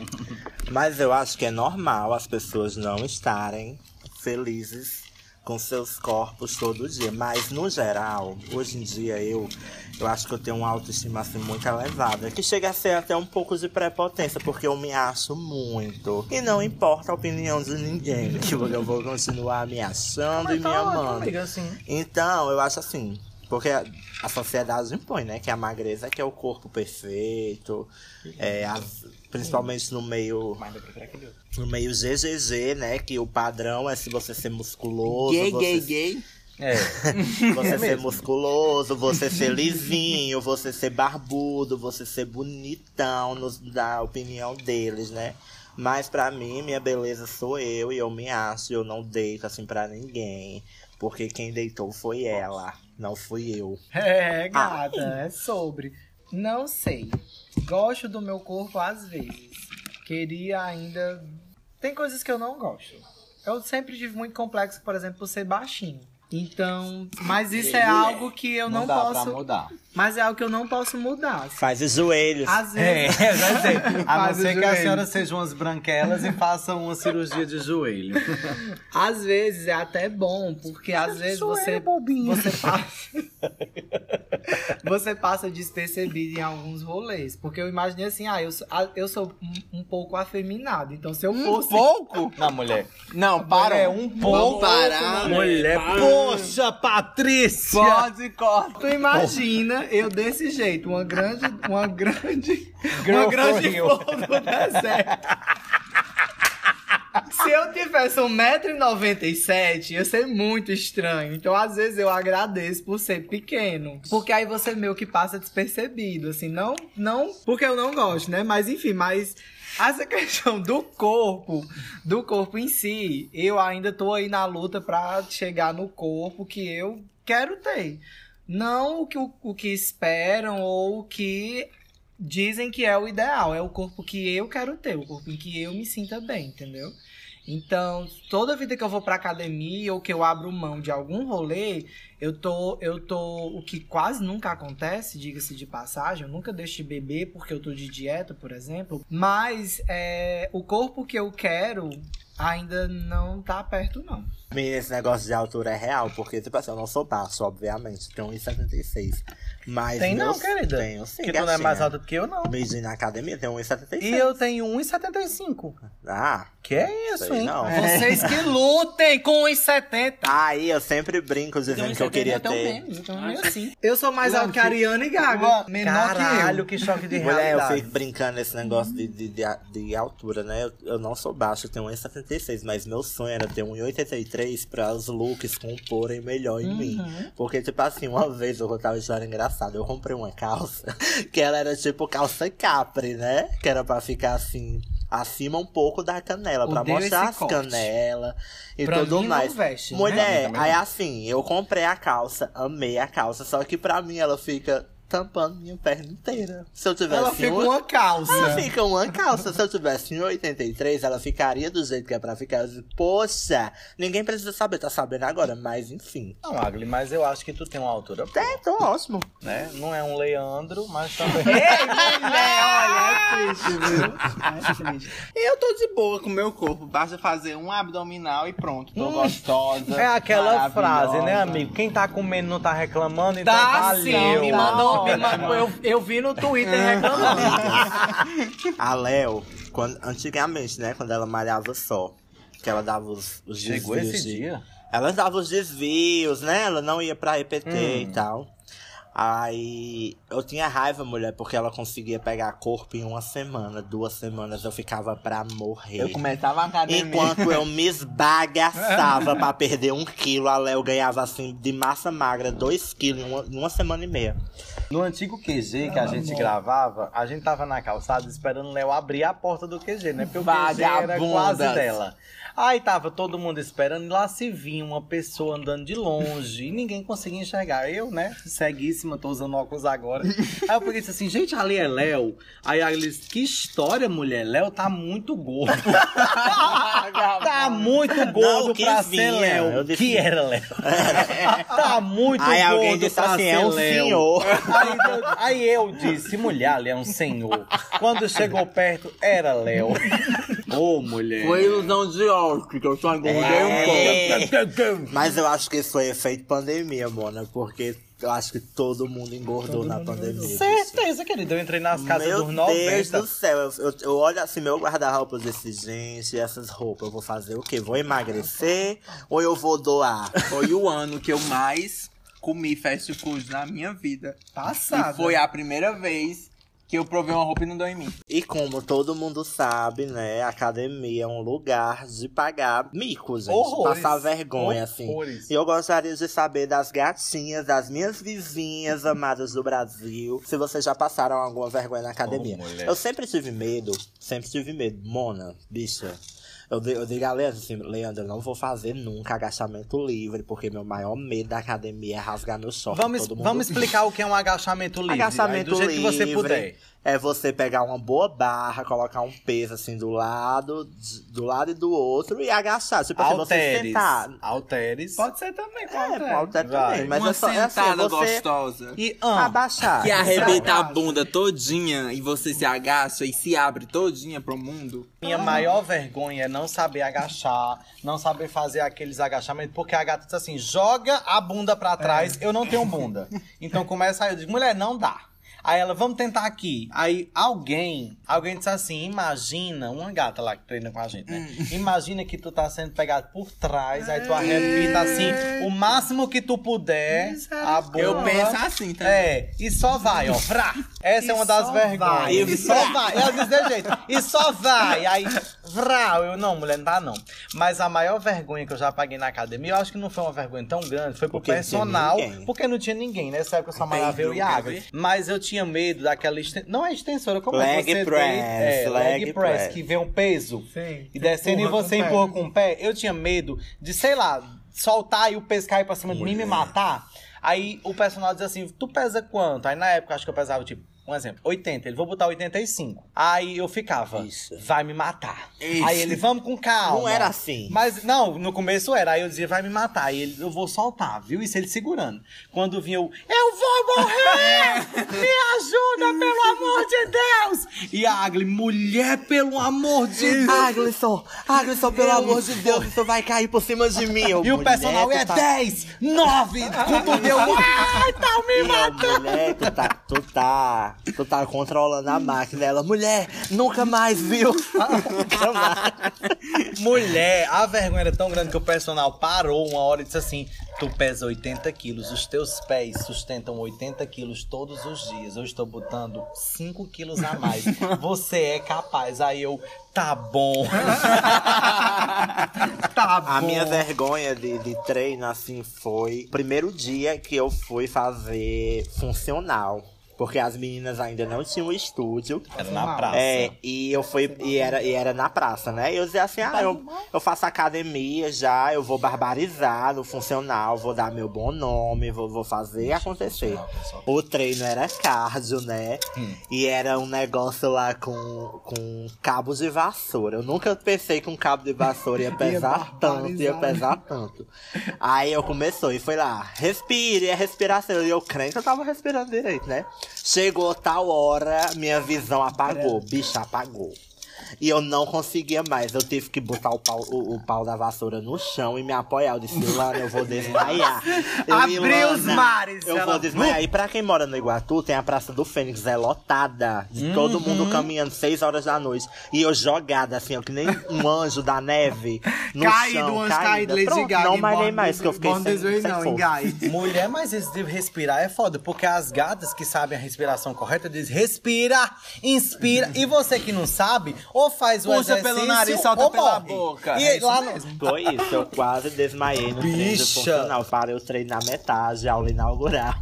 Mas eu acho que é normal as pessoas não estarem felizes com seus corpos todo dia. Mas, no geral, hoje em dia eu, eu acho que eu tenho uma autoestima assim, muito elevada. Que chega a ser até um pouco de prepotência, porque eu me acho muito. E não importa a opinião de ninguém. Tipo, eu vou continuar me achando e me amando. assim. Então, eu acho assim, porque a, a sociedade impõe, né? Que a magreza que é o corpo perfeito, é, as- principalmente no meio Mas eu prefiro aquele outro. no meio GGG, né? Que o padrão é se você ser musculoso, Gay, você, gay, gay. É. você ser musculoso, você ser lisinho, você ser barbudo, você ser bonitão, nos, da opinião deles, né? Mas pra mim, minha beleza sou eu e eu me acho, eu não deito assim pra ninguém. Porque quem deitou foi ela, não fui eu. É, gata, é sobre. Não sei. Gosto do meu corpo às vezes. Queria ainda. Tem coisas que eu não gosto. Eu sempre tive muito complexo, por exemplo, por ser baixinho. Então, mas isso é algo que eu não, dá pra posso. mudar. Mas é algo que eu não posso mudar. Faz os joelhos. Às É, vezes. eu já sei. A não ser que a senhora seja umas branquelas e faça uma cirurgia de joelho. Às vezes é até bom, porque às vezes você, você passa. você passa despercebido em alguns rolês. Porque eu imaginei assim, ah, eu sou, ah, eu sou um, um pouco afeminado. Então se eu Um fosse. pouco? Não, mulher. Não, para. É um Vamos pouco. parar. Mulher, poxa, Patrícia! Pode corta. Tu imagina eu desse jeito, uma grande. Uma grande. Girl uma grande flor do deserto. Se eu tivesse 1,97m, ia ser muito estranho. Então, às vezes, eu agradeço por ser pequeno. Porque aí você meio que passa despercebido. Assim, não, não porque eu não gosto, né? Mas enfim, mas essa questão do corpo, do corpo em si, eu ainda tô aí na luta pra chegar no corpo que eu quero ter. Não o que, o, o que esperam ou o que dizem que é o ideal. É o corpo que eu quero ter, o corpo em que eu me sinta bem, entendeu? Então, toda vida que eu vou pra academia ou que eu abro mão de algum rolê, eu tô, eu tô, o que quase nunca acontece, diga-se de passagem, eu nunca deixo de beber porque eu tô de dieta, por exemplo, mas é, o corpo que eu quero, Ainda não tá perto, não. Menina, esse negócio de altura é real, porque, tipo assim, eu não sou baixo, obviamente. Tenho 1,76. Mas. Tem não, meus- querida. Tenho sim. Porque tu não é gatinha. mais alta do que eu, não. Medindo na academia, tenho 1,76. E eu tenho 1,75. Ah, Que é isso, hein? não. Vocês que lutem com os 70. Aí eu sempre brinco dizendo que eu queria ter. Então meio assim. Eu sou mais alto que a Ariana e Gaga. Menor Caralho, que que choque de Mulher, eu realidade. fico brincando nesse negócio de, de, de, de altura, né? Eu, eu não sou baixo, eu tenho 1,76, mas meu sonho era ter 1,83 pra os looks comporem melhor em mim. Porque, tipo assim, uma vez eu contava uma história engraçada. Eu comprei uma calça que ela era tipo calça capri, né? Que era pra ficar assim. Acima um pouco da canela, pra Odeio mostrar as corte. canelas e Pra tudo mais. veste, né? Mulher, aí assim, eu comprei a calça, amei a calça, só que pra mim ela fica tampando minha perna inteira. Se eu tivesse Ela fica uma- uma calça. ela fica uma calça. Se eu tivesse em 83, ela ficaria do jeito que é pra ficar. Eu disse, Poxa, ninguém precisa saber, tá sabendo agora, mas enfim. Não, Agli, mas eu acho que tu tem uma altura boa, É, então ótimo. né? Não é um Leandro, mas também... olha, é triste, viu? É triste. Eu tô de boa com o meu corpo. Basta fazer um abdominal e pronto. Tô gostosa. É aquela frase, né, amigo? Quem tá comendo não tá reclamando, então Tá valeu. sim, me mandou, Ótimo. eu, eu vi no Twitter reclamando. A Léo, quando, antigamente, né, quando ela malhava só, que ela dava os, os Chegou desvios esse de- dia? Ela dava os desvios, né? Ela não ia pra EPT Hum. e tal. Aí eu tinha raiva, mulher, porque ela conseguia pegar corpo em uma semana, duas semanas eu ficava pra morrer. Eu começava a academia. Enquanto eu me esbagaçava pra perder um quilo, a Léo ganhava assim de massa magra, dois quilos em uma, em uma semana e meia. No antigo QG que a gente gravava, a gente tava na calçada esperando o Léo abrir a porta do QG, né? Porque o QG era quase dela. Aí tava todo mundo esperando e lá se vinha uma pessoa andando de longe e ninguém conseguia enxergar. Eu, né, ceguíssima, tô usando óculos agora. Aí eu peguei disse assim, gente, ali é Léo. Aí ela disse, que história, mulher? Léo tá muito gordo. tá muito gordo Não, pra vinha. ser Léo. Eu disse- Que era Léo. tá muito Aí gordo alguém disse pra assim, ser é um Léo. senhor. Aí aí eu disse, mulher, ali é um senhor. Quando chegou perto, era Léo. Ô, mulher. Foi ilusão de ótica, eu só engordei É. um pouco. Mas eu acho que isso foi efeito pandemia, Mona, porque eu acho que todo mundo engordou na pandemia. bicho. Certeza, querido. Eu entrei nas casas Meu dos Deus 90. do céu, eu, eu- eu olho assim, meu guarda-roupa e disse, gente, essas roupas eu vou fazer o quê? Vou emagrecer ou eu vou doar? Foi o ano que eu mais comi fast food na minha vida. Passada. E foi a primeira vez que eu provei uma roupa e não deu em mim. E como todo mundo sabe, né, academia é um lugar de pagar mico, gente. Horrores. Passar vergonha, assim. Horrores. E eu gostaria de saber das gatinhas, das minhas vizinhas amadas do Brasil, se vocês já passaram alguma vergonha na academia. Oh, eu sempre tive medo, sempre tive medo. Mona, bicha. Eu, eu digo a Leandro assim, Leandro, eu não vou fazer nunca agachamento livre, porque meu maior medo da academia é rasgar meu short. Vamos, mundo vamos explicar o que é um agachamento livre. Agachamento aí, do jeito que você livre. puder. É você pegar uma boa barra, colocar um peso assim do lado, do lado e do outro e agachar. Tipo assim, você Alteres. sentar. Alteres. Pode ser também, É, pode ser. pode até Vai. também. Mas uma é só é assim, sentada você gostosa. E ah, abaixar. Que arrebenta a bunda todinha e você se agacha e se abre todinha pro mundo. minha maior vergonha é não saber agachar, não saber fazer aqueles agachamentos, porque a gata diz assim: joga a bunda pra trás, eu não tenho bunda. Então começa aí, eu digo, mulher, não dá. Aí ela, vamos tentar aqui. Aí alguém, alguém disse assim: imagina, uma gata lá que treina com a gente, né? Imagina que tu tá sendo pegado por trás, aí tu arrebita assim, o máximo que tu puder, a bunda. Eu penso assim também. É, e só vai, ó. Vrá. Essa E é uma das vergonhas. vai. E só vai. Ela diz desse jeito. E só vai. Aí, vrá. Eu, não, mulher, não dá não. Mas a maior vergonha que eu já paguei na academia, eu acho que não foi uma vergonha tão grande, foi pro Porque não personal. ninguém. Porque não tinha ninguém. Nessa época eu só eu e Pedro, a quer Agnes. ver? Mas eu tinha medo daquela extensora. Não é extensora, como é Leg que você press, tem? É, leg, leg press, press. que vem um peso. Sim. E descendo Empurra e você com o pé. empurra com o pé. Eu tinha medo de, sei lá, soltar e o peso cair pra cima de mim e me matar. Aí o personal diz assim: Tu pesa quanto? Aí na época acho que eu pesava tipo. Um exemplo, 80, ele vou botar 85. Aí eu ficava, Isso. vai me matar. Isso. Aí ele, vamos com calma. Não era assim. Mas, não, no começo era. Aí eu dizia, vai me matar. Aí ele, eu vou soltar, viu? Isso ele segurando. Quando vinha eu, eu vou morrer! Me ajuda, pelo amor de Deus! E a Agli, mulher, pelo amor de Deus! Aglisson, Aglisson, pelo amor de Deus, isso vai cair por cima de mim. Eu, E o personal é tá- 10, 9, quando deu. Ai, tá me Eu, matando! mulher, tu tá, tu tá, tu tá controlando a máquina. Ela, mulher, nunca mais viu. nunca mais. Mulher, a vergonha era tão grande que o personal parou uma hora e disse assim: Tu pesa 80 quilos, os teus pés sustentam 80 quilos todos os dias. Eu estou botando 5 quilos a mais. Você é capaz. Aí eu, tá bom. Tá bom. A minha vergonha de, de treino, assim, foi o primeiro dia que eu fui fazer funcional. Porque as meninas ainda não tinham estúdio. Era na praça. É, e eu fui, e era, e era na praça, né? E eu dizia assim, ah, eu, eu faço academia já, eu vou barbarizar no funcional, vou dar meu bom nome, vou, vou fazer acontecer. O treino era cardio, né? E era um negócio lá com, com cabo de vassoura. Eu nunca pensei que um cabo de vassoura ia pesar tanto, ia barbarizar. pesar tanto. Aí eu começou e foi lá, respire, é respiração. E eu crente que eu tava respirando direito, né? Chegou tal hora, minha visão apagou, bicha apagou. E eu não conseguia mais. Eu tive que botar o pau, o, o pau da vassoura no chão e me apoiar. Eu disse, Ilana, eu vou desmaiar. Eu, Abriu "Ilana, os mares, Eu ela- vou desmaiar. E pra quem mora no Iguatu, tem a Praça do Fênix, é lotada. De todo mundo caminhando, 6 horas da noite. E eu jogada, assim, ó, que nem um anjo da neve. No Caído, chão, um anjo caída. caído, Lady Gaga. Não malhei mais, que eu fiquei sem, sem não, força. Mulher, mas esse de respirar é foda, porque as gatas que sabem a respiração correta dizem respira, inspira. E você que não sabe, ou faz o Puxa pelo nariz, solta ou pela morre. boca. E É lá no-. Foi isso, eu quase desmaiei no treino funcional. Parei o treino na metade, aula inaugural.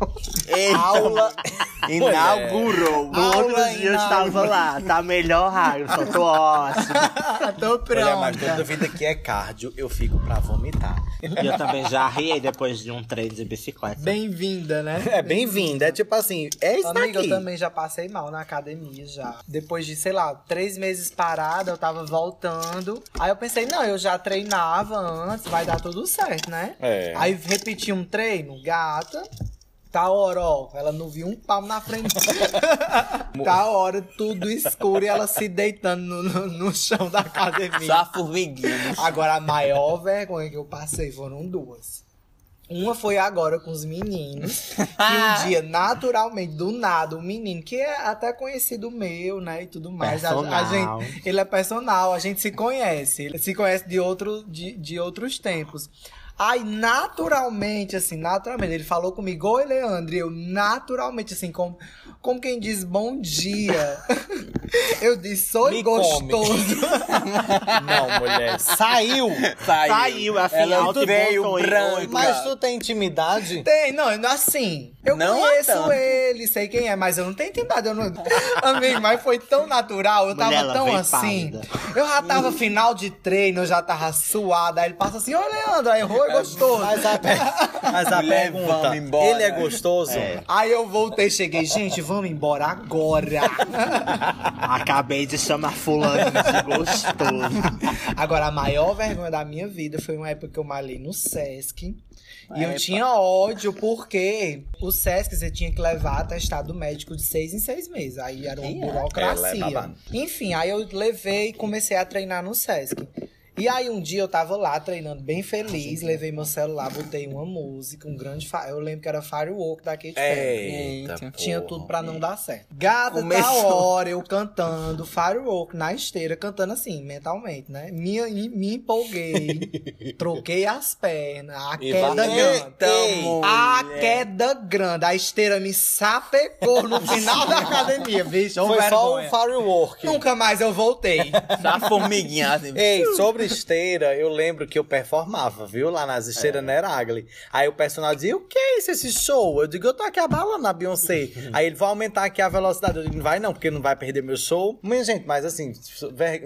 aula Inaugurou. No outro Aula dia eu estava lá, tá melhor, Harrison, tô ótimo. Tô Mulher, mas pronta. toda vida que é cardio, eu fico pra vomitar. E eu também já riei depois de um treino de bicicleta. Bem-vinda, né? É bem-vinda, é tipo assim, é isso Amiga, daqui. eu também já passei mal na academia já. Depois de, sei lá, três meses parada, eu tava voltando. Aí eu pensei, não, eu já treinava antes, vai dar tudo certo, né? É. Aí repeti um treino, gata. Tá hora, ó. Ela não viu um palmo na frente. tá hora, tudo escuro e ela se deitando no, no, no chão da academia. Só a formiguinha. né? Agora, a maior vergonha que eu passei foram duas. Uma foi agora com os meninos. Que um dia, naturalmente, do nada, um menino que é até conhecido meu, né? E tudo mais. A, a gente, ele é personal, a gente se conhece. Ele se conhece de, outro, de, de outros tempos. Aí, naturalmente, assim, naturalmente, ele falou comigo, oi, Leandro, e eu, naturalmente, assim, como, como quem diz bom dia. eu disse, sou Me gostoso. Não, mulher. Saiu! Saiu. Saiu, Ela alto veio branca. Mas tu tem intimidade? Tem, não, assim. Eu Não conheço tanto. ele, sei quem é, mas eu não tenho intimidade. Eu não... Amigo, mas foi tão natural, eu tava Mulher, ela tão assim. pálida. Eu já tava final de treino, eu já tava suada. Aí ele passa assim: Ô Leandro, aí oi, gostoso. Mas a, mas a Mulher, pergunta, vamos embora. ele é gostoso? Aí eu voltei, cheguei, gente, vamos embora agora. Acabei de chamar fulano de gostoso. Agora, a maior vergonha da minha vida foi uma época que eu malhei no Sesc. E eu tinha ódio, porque o Sesc você tinha que levar atestado médico de seis em seis meses. Aí era uma é? É, é burocracia. babado. Enfim, aí eu levei e comecei a treinar no Sesc. E aí um dia eu tava lá treinando bem feliz, levei meu celular, botei uma música, um grande. fa- Eu lembro que era Firework da Katy Perry. Eita. Tinha porra. tudo pra não dar certo. Gata, da Começou. hora, eu cantando Firework na esteira, cantando assim, mentalmente, né? Me, me empolguei, troquei as pernas, a E queda vai- grande. Eita, A queda grande, a esteira me sapecou no final da academia, bicho. Foi só o firework. Nunca mais eu voltei. Só a formiguinha assim. Ei, sobre esteira, eu lembro que eu performava, viu? Lá nas esteiras na Eragli. Aí o personal dizia, o que é isso, esse show? Eu digo, eu tô aqui abalando a Beyoncé. Aí ele vai aumentar aqui a velocidade. Eu digo, não vai não, porque não vai perder meu show. Mas, gente, mas assim,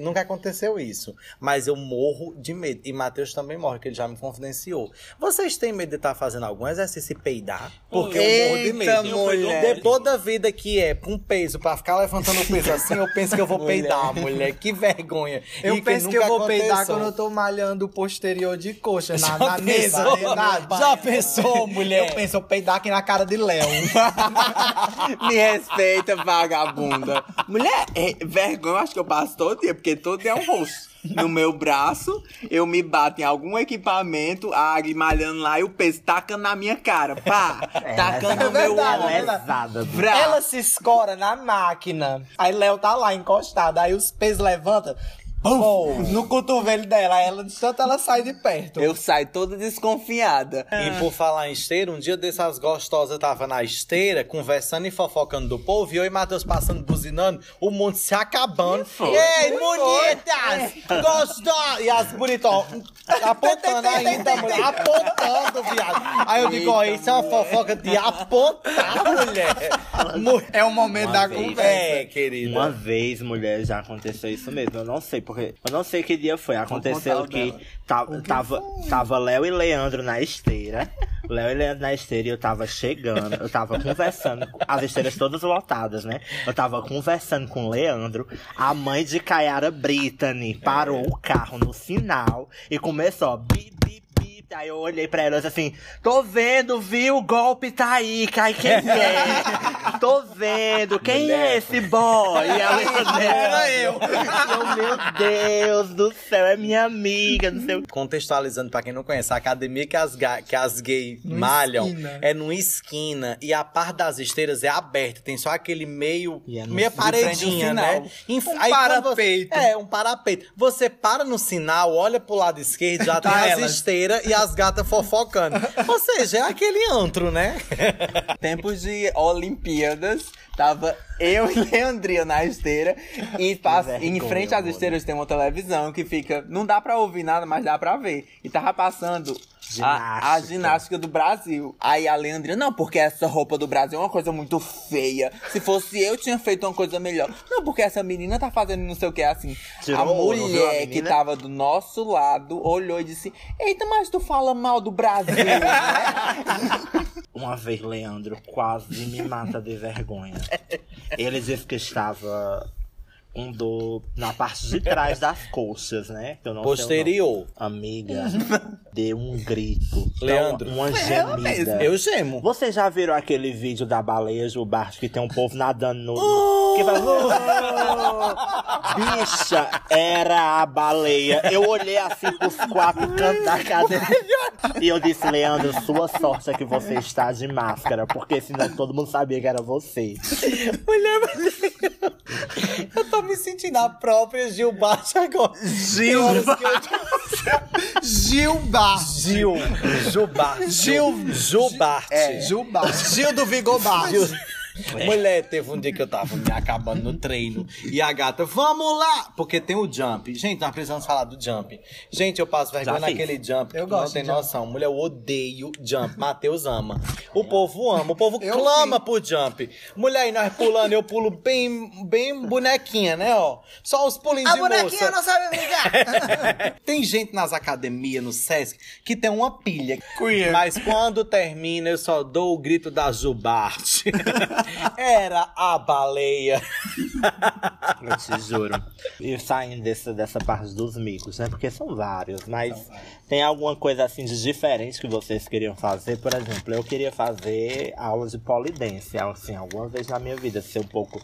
nunca aconteceu isso. Mas eu morro de medo. E Matheus também morre, que ele já me confidenciou. Vocês têm medo de estar fazendo algum exercício e peidar? Porque eu morro de Eita, medo. mulher. De toda vida que é com peso, pra ficar levantando o peso assim, eu penso que eu vou Mulher. peidar, mulher. Que vergonha. Eu E penso que nunca eu vou peidar aconteceu. Quando eu tô malhando o posterior de coxa na, na mesa, né, na- Já pensou, mulher? Eu penso, eu peidar aqui na cara de Léo. Me respeita, vagabunda. Mulher, é, vergonha, eu acho que eu passo todo dia, porque todo dia é um rosto. No meu braço, eu me bato em algum equipamento, a água malhando lá e o peso tacando na minha cara. Pá! tacando é no meu ombro. é. Ela se escora na máquina. Aí Léo tá lá encostado. Aí os pesos levantam. Pum, no cotovelo dela. Ela, de tanto ela sai de perto. Eu saio toda desconfiada. E por falar em esteira, um dia dessas gostosas tava na esteira, conversando e fofocando do povo, e eu e Matheus passando, buzinando, o mundo se acabando. Ei, bonitas! Gostosas! E as bonitão apontando ainda, mulher. Apontando, viado. Aí eu digo, ó, isso é uma fofoca de apontar, mulher. Mu- É o momento Uma da vez. conversa. É, querida. Uma vez, mulher, já aconteceu isso mesmo. Eu não sei porque. Eu não sei que dia foi. Aconteceu que ta- tava, tava Léo e Leandro na esteira. Léo e Leandro na esteira e eu tava chegando. Eu tava conversando. As esteiras todas lotadas, né? Eu tava conversando com o Leandro. A mãe de Kayara Brittany parou o carro no sinal e começou, ó, bip, bip. Aí eu olhei pra ela e disse assim: Tô vendo, viu? O golpe tá aí, cai quem é? Tô vendo, quem é esse boy? E ela Era eu. eu, meu Deus do céu, é minha amiga, não sei o Contextualizando pra quem não conhece, a academia que as, ga- que as gays malham esquina. é numa esquina e a parte das esteiras é aberta, tem só aquele meio, é meia paredinha, né? Inf- Um parapeito. Você, é, um parapeito. Você para no sinal, olha pro lado esquerdo, já Tá tem as elas. esteiras e as gatas fofocando. Ou seja, é aquele antro, né? Tempos de Olimpíadas, tava eu e Leandrinha na esteira e passa, em frente às esteiras tem uma televisão que fica. Não dá pra ouvir nada, mas dá pra ver. E tava passando. A, a Ginástica. ginástica do Brasil. Aí a Leandrinha, não, porque essa roupa do Brasil é uma coisa muito feia. Se fosse eu, tinha feito uma coisa melhor. Não, porque essa menina tá fazendo não sei o que assim. Tirou a viu, a mulher que tava do nosso lado olhou e disse: Eita, mas tu fala mal do Brasil, né? Uma vez, Leandro quase me mata de vergonha. Ele disse que estava com dor na parte de trás das coxas, né? Eu não. Posterior. Amiga, deu um grito. Leandro. Então, uma gemida. Eu gemo. Vocês já viram aquele vídeo da baleia Gilberto que tem um povo nadando no. Que vai. "Oh!" Bicha, era a baleia. Eu olhei assim pros quatro cantos da cadeira. E eu disse, Leandro, sua sorte é que você está de máscara, porque senão todo mundo sabia que era você. Eu tô me sentindo a própria Gilbarte agora. Gilba. Gilba. Gil. Gilbarte. Gil. Gilbarte. É, Gilba. Gil do Vigobarte. Mulher, teve um dia que eu tava me acabando no treino e a gata, vamos lá! Porque tem o jump. Gente, nós precisamos falar do jump. Gente, eu passo vergonha Já fiz. naquele jump. Eu que gosto Não tem noção. Mulher, eu odeio jump. Matheus ama. O povo ama. O povo Eu clama por jump. Mulher, e nós pulando, eu pulo bem, bem bonequinha, né, ó? Só os pulinhos A de moça. bonequinha não sabe brincar. Tem gente nas academias, no Sesc, que tem uma pilha. Queer. Mas quando termina, eu só dou o grito da Jubarte. Era a baleia. Eu te juro. E saindo dessa, dessa parte dos micos, né? Porque são vários, mas tem alguma coisa assim de diferente que vocês queriam fazer? Por exemplo, eu queria fazer aula de polidense, assim, alguma vez na minha vida, ser um pouco.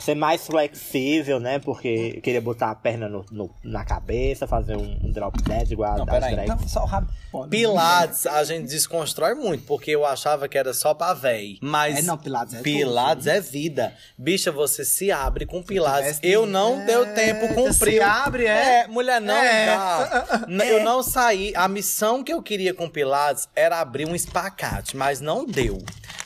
Ser mais flexível, né? Porque eu queria botar a perna no, no- na cabeça, fazer um, drop dead igual a Não, das peraí. drag. Não, só rápido. Pilates a gente desconstrói muito, porque eu achava que era só pra véi. Mas É, não, Pilates é Pilates é vida. Bicha, você se abre com Pilates. Eu não É, deu tempo se cumpriu. abre, é? mulher, não É. dá. Eu não saí. A missão que eu queria com Pilates era abrir um espacate, mas não deu.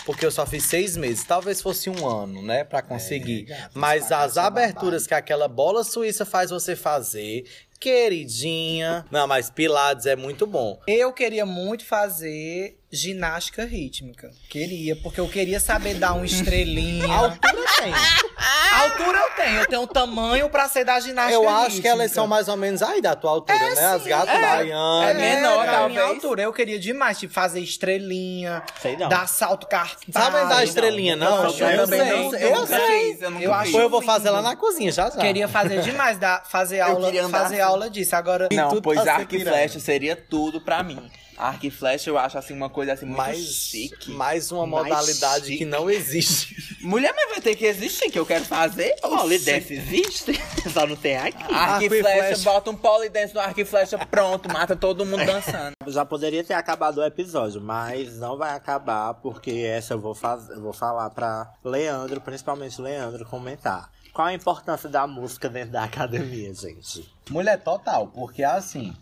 Porque eu só fiz seis meses. Talvez fosse um ano, né? Pra conseguir. gato, mas as é aberturas que aquela bola suíça faz você fazer. Queridinha. Não, mas Pilates é muito bom. Eu queria muito fazer ginástica rítmica. Queria, porque eu queria saber dar uma estrelinha. A altura tem. A altura eu tenho, eu tenho um tamanho pra ser da ginástica Eu acho que elas são mais ou menos aí da tua altura, né? As gatas da Ayane. É menor, da minha altura. Eu queria demais, tipo, fazer estrelinha, Sei não. dar salto cartão. Sabe dar estrelinha, não? Eu Eu também sei. não sei. Eu Eu nunca sei. fiz, eu nunca Eu acho eu vou fazer lá na cozinha, já já. Queria fazer demais, dar, fazer aula, fazer assim, aula disso. Agora, Não, pois arco e flecha seria tudo pra mim. Arco e flecha eu acho assim uma coisa assim muito mais, chique. mais uma Mais modalidade chique. que não existe. Mulher, mas vai ter que existir, que eu quero fazer. Polidense existe, só não tem aqui. Arco, e e flecha, flecha. bota um polidense no arco e flecha, pronto, mata todo mundo dançando. Já poderia ter acabado o episódio, mas não vai acabar porque essa eu vou, faz... eu vou falar pra Leandro, principalmente Leandro, comentar. Qual a importância da música dentro da academia, gente? Mulher total, porque assim,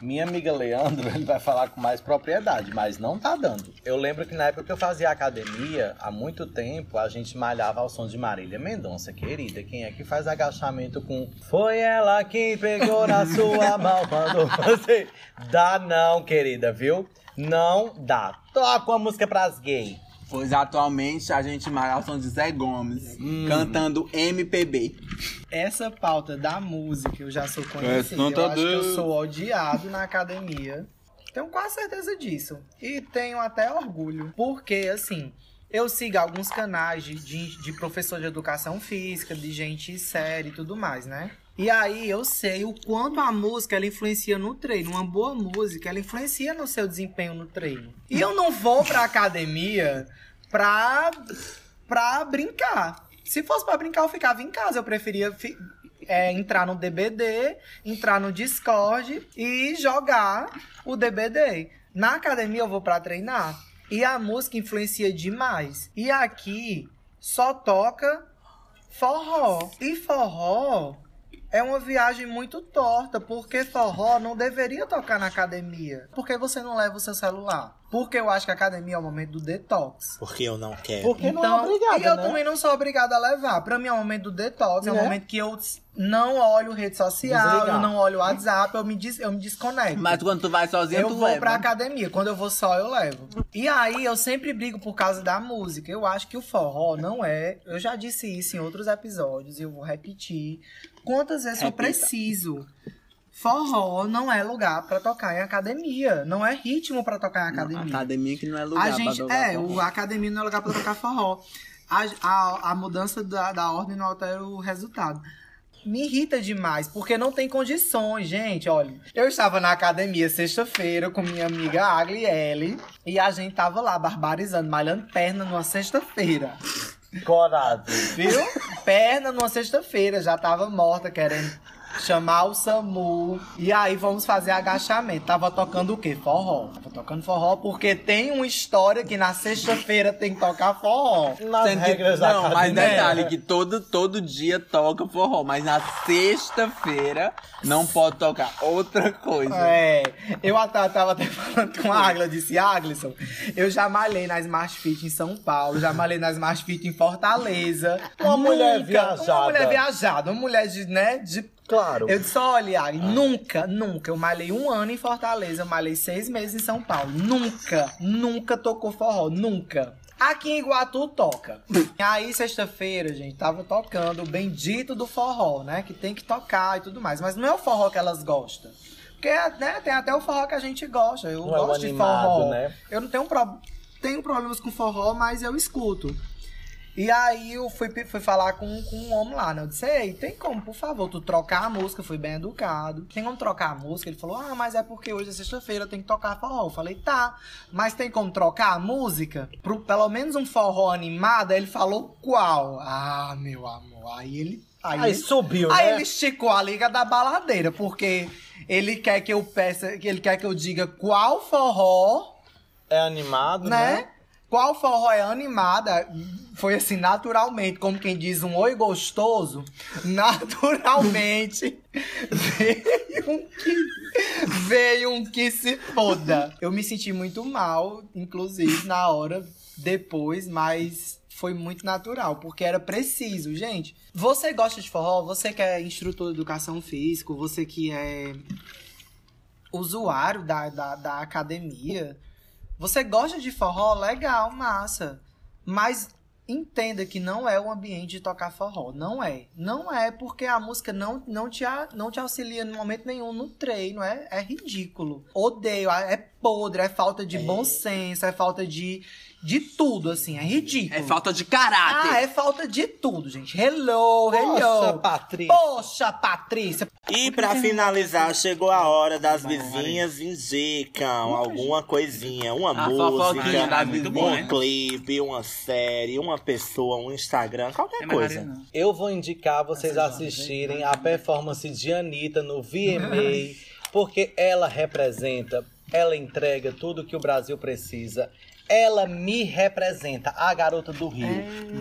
minha amiga Leandro, ele vai falar com mais propriedade, mas não tá dando. Eu lembro que na época que eu fazia academia, há muito tempo, a gente malhava ao som de Marília Mendonça, querida. Quem é que faz agachamento com Foi ela quem pegou na sua mão quando você. Dá não, querida, viu? Não dá. Toca uma música pras gays. Pois atualmente a gente malha ao som de Zé Gomes, cantando MPB. essa pauta da música eu já sou conhecido. não tá eu acho que eu sou odiado na academia. Tenho quase certeza disso. E tenho até orgulho. Porque, assim, eu sigo alguns canais de, de, de professor de educação física, de gente séria e tudo mais, né? E aí eu sei o quanto a música ela influencia no treino. Uma boa música, ela influencia no seu desempenho no treino. E eu não vou pra academia pra, pra brincar. Se fosse pra brincar, eu ficava em casa. Eu preferia fi- é, entrar no DBD, entrar no Discord e jogar o DBD. Na academia eu vou pra treinar. E a música influencia demais. E aqui só toca forró. E forró é uma viagem muito torta, porque forró não deveria tocar na academia. Por que você não leva o seu celular? Porque eu acho que a academia é o momento do detox. Porque eu não quero. Porque não é Então, obrigada, e eu né? também não sou obrigada a levar. Pra mim é um momento do detox, é um Né? momento que eu não olho rede social, Desligar. eu não olho WhatsApp, eu me, des, eu me desconecto. Mas quando tu vai sozinha, eu tu vou leva. pra academia, quando eu vou só eu levo. E aí eu sempre brigo por causa da música. Eu acho que o forró não é. Eu já disse isso em outros episódios e eu vou repetir. Quantas vezes eu Repita. preciso? Forró não é lugar pra tocar em academia. Não é ritmo pra tocar em academia. Academia que não é lugar A gente, pra tocar é, forró. o, academia não é lugar pra tocar forró. A, a, a mudança da, da ordem não altera o resultado. Me irrita demais, porque não tem condições, gente. Olha, eu estava na academia sexta-feira com minha amiga Agliele e a gente tava lá barbarizando, malhando perna numa sexta-feira. Corado. Viu? Perna numa sexta-feira, já tava morta, querendo chamar o SAMU. E aí vamos fazer agachamento. Tava tocando o quê? Forró. Tava tocando forró porque tem uma história que na sexta-feira tem que tocar forró. Nas Sendo que- regras da não, mas detalhe que todo, todo dia toca forró, mas na sexta-feira não pode tocar outra coisa. É, eu até, tava até falando com a Agla, eu disse, Aglisson, eu já malhei na Smart Fit em São Paulo, já malhei na Smart Fit em Fortaleza. Uma mulher Nunca- viajada. Uma mulher viajada, uma mulher de, né, de Claro. Eu disse, olha, Ari, nunca, nunca. Eu malhei um ano em Fortaleza, eu malhei seis meses em São Paulo. Nunca, nunca tocou forró, nunca. Aqui em Iguatu toca. Aí, sexta-feira, gente, tava tocando o bendito do forró, né? Que tem que tocar e tudo mais. Mas não é o forró que elas gostam. Porque, né, tem até o forró que a gente gosta. Eu Não é gosto de animado, forró. né? Eu não tenho, pro... tenho problemas com forró, mas eu escuto. E aí eu fui, fui falar com, com um homem lá, né? Eu disse, ei, tem como, por favor, tu trocar a música? Fui bem educado. Tem como trocar a música? Ele falou, ah, mas é porque hoje é sexta-feira, tem que tocar forró. Eu falei, tá, mas tem como trocar a música? Pro, pelo menos um forró animado? Aí ele falou, qual? Ah, meu amor, aí ele... Aí, Aí ele, subiu, aí né? ele esticou a liga da baladeira, porque ele quer que eu peça, ele quer que eu diga qual forró É animado, né? né? Qual forró é animada? Foi assim, naturalmente, como quem diz um oi gostoso, naturalmente veio um que, veio um que se foda. Eu me senti muito mal, inclusive, na hora depois, mas foi muito natural, porque era preciso, gente. Você gosta de forró? Você que é instrutor de educação física, você que é usuário da, da, da academia, você gosta de forró? Legal, massa. Mas entenda que não é o ambiente de tocar forró. Não é. Não é porque a música não, não, te, não te auxilia em momento nenhum no treino. É, é ridículo. Odeio. É podre. É falta de bom senso. É falta de de tudo, assim, é ridículo. É falta de caráter. Ah, é falta de tudo, gente. Hello, hello. Poxa, Patrícia. Poxa, Patrícia. E pra finalizar, chegou a hora das vizinhas indicam alguma coisinha, uma A fofoquinha música, da muito bom, um né? clipe, uma série, uma pessoa, um Instagram, qualquer É coisa. Maria, não. Eu vou indicar vocês assistirem a performance de Anitta no VMA, porque ela representa, ela entrega tudo que o Brasil precisa. Ela me representa, a garota do Rio.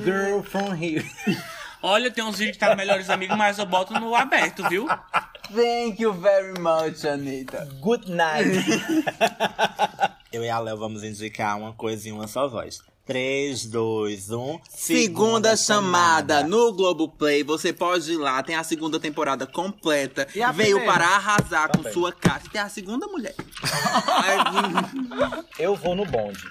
Girl from Rio. Olha, tem uns vídeos que tá nos melhores amigos, mas eu boto no aberto, viu? Thank you very much, Anitta. Good night. Eu e a Léo vamos indicar uma coisa em uma só voz. 3, 2, 1. Segunda chamada no Globoplay. Você pode ir lá, tem a segunda temporada completa. E a Veio primeira? para arrasar com Também. sua casa. Tem a segunda mulher. Eu vou no bonde.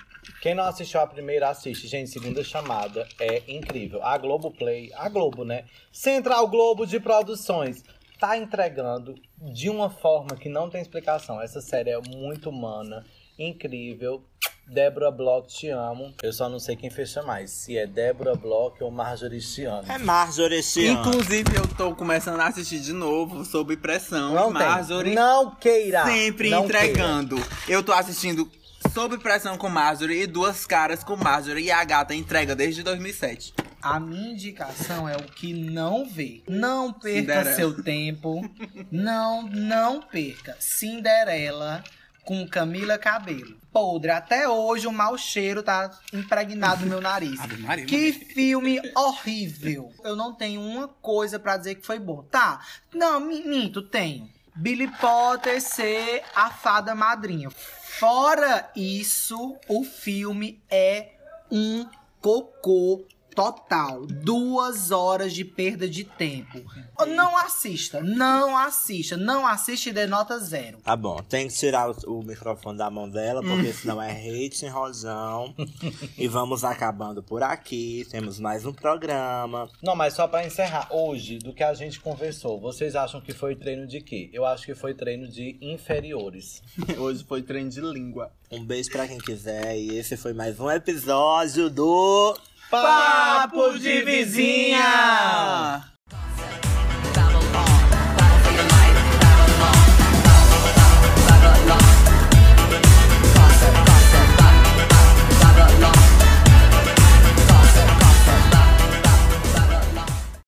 Quem não assistiu a primeira, assiste. Gente, segunda chamada é incrível. A Globoplay, a Globo, né? Central Globo de Produções, tá entregando de uma forma que não tem explicação. Essa série é muito humana, incrível. Débora Bloch, te amo. Eu só não sei quem fecha mais. Se é Débora Bloch ou Marjorie Chiano. É Marjorie esse ano. Inclusive, eu tô começando a assistir de novo sob pressão. Não Marjorie tem. Não queira. sempre Não entregando. Eu tô assistindo sob pressão com Marjorie e duas caras com Marjorie. E a gata entrega desde 2007. A minha indicação é o que não vê. Não perca Cinderela. seu tempo. Não, não perca. Cinderela com Camila Cabelo. Podre. Até hoje o mau cheiro tá impregnado no meu nariz. Maria, Que filme horrível. Eu não tenho uma coisa pra dizer que foi bom. Tá. Não, mi- minto, tenho. Billy Potter ser a fada madrinha. Fora isso, o filme é um cocô total. Duas horas de perda de tempo. Não assista, não assista, não assiste e dê nota zero. Tá bom, tem que tirar o, o microfone da mão dela, porque senão é hate em rojão. e vamos acabando por aqui. Temos mais um programa. Não, mas só pra encerrar, hoje, do que a gente conversou, vocês acham que foi treino de quê? Eu acho que foi treino de inferiores. Hoje foi treino de língua. Um beijo pra quem quiser. E esse foi mais um episódio do. Papo de Vizinha!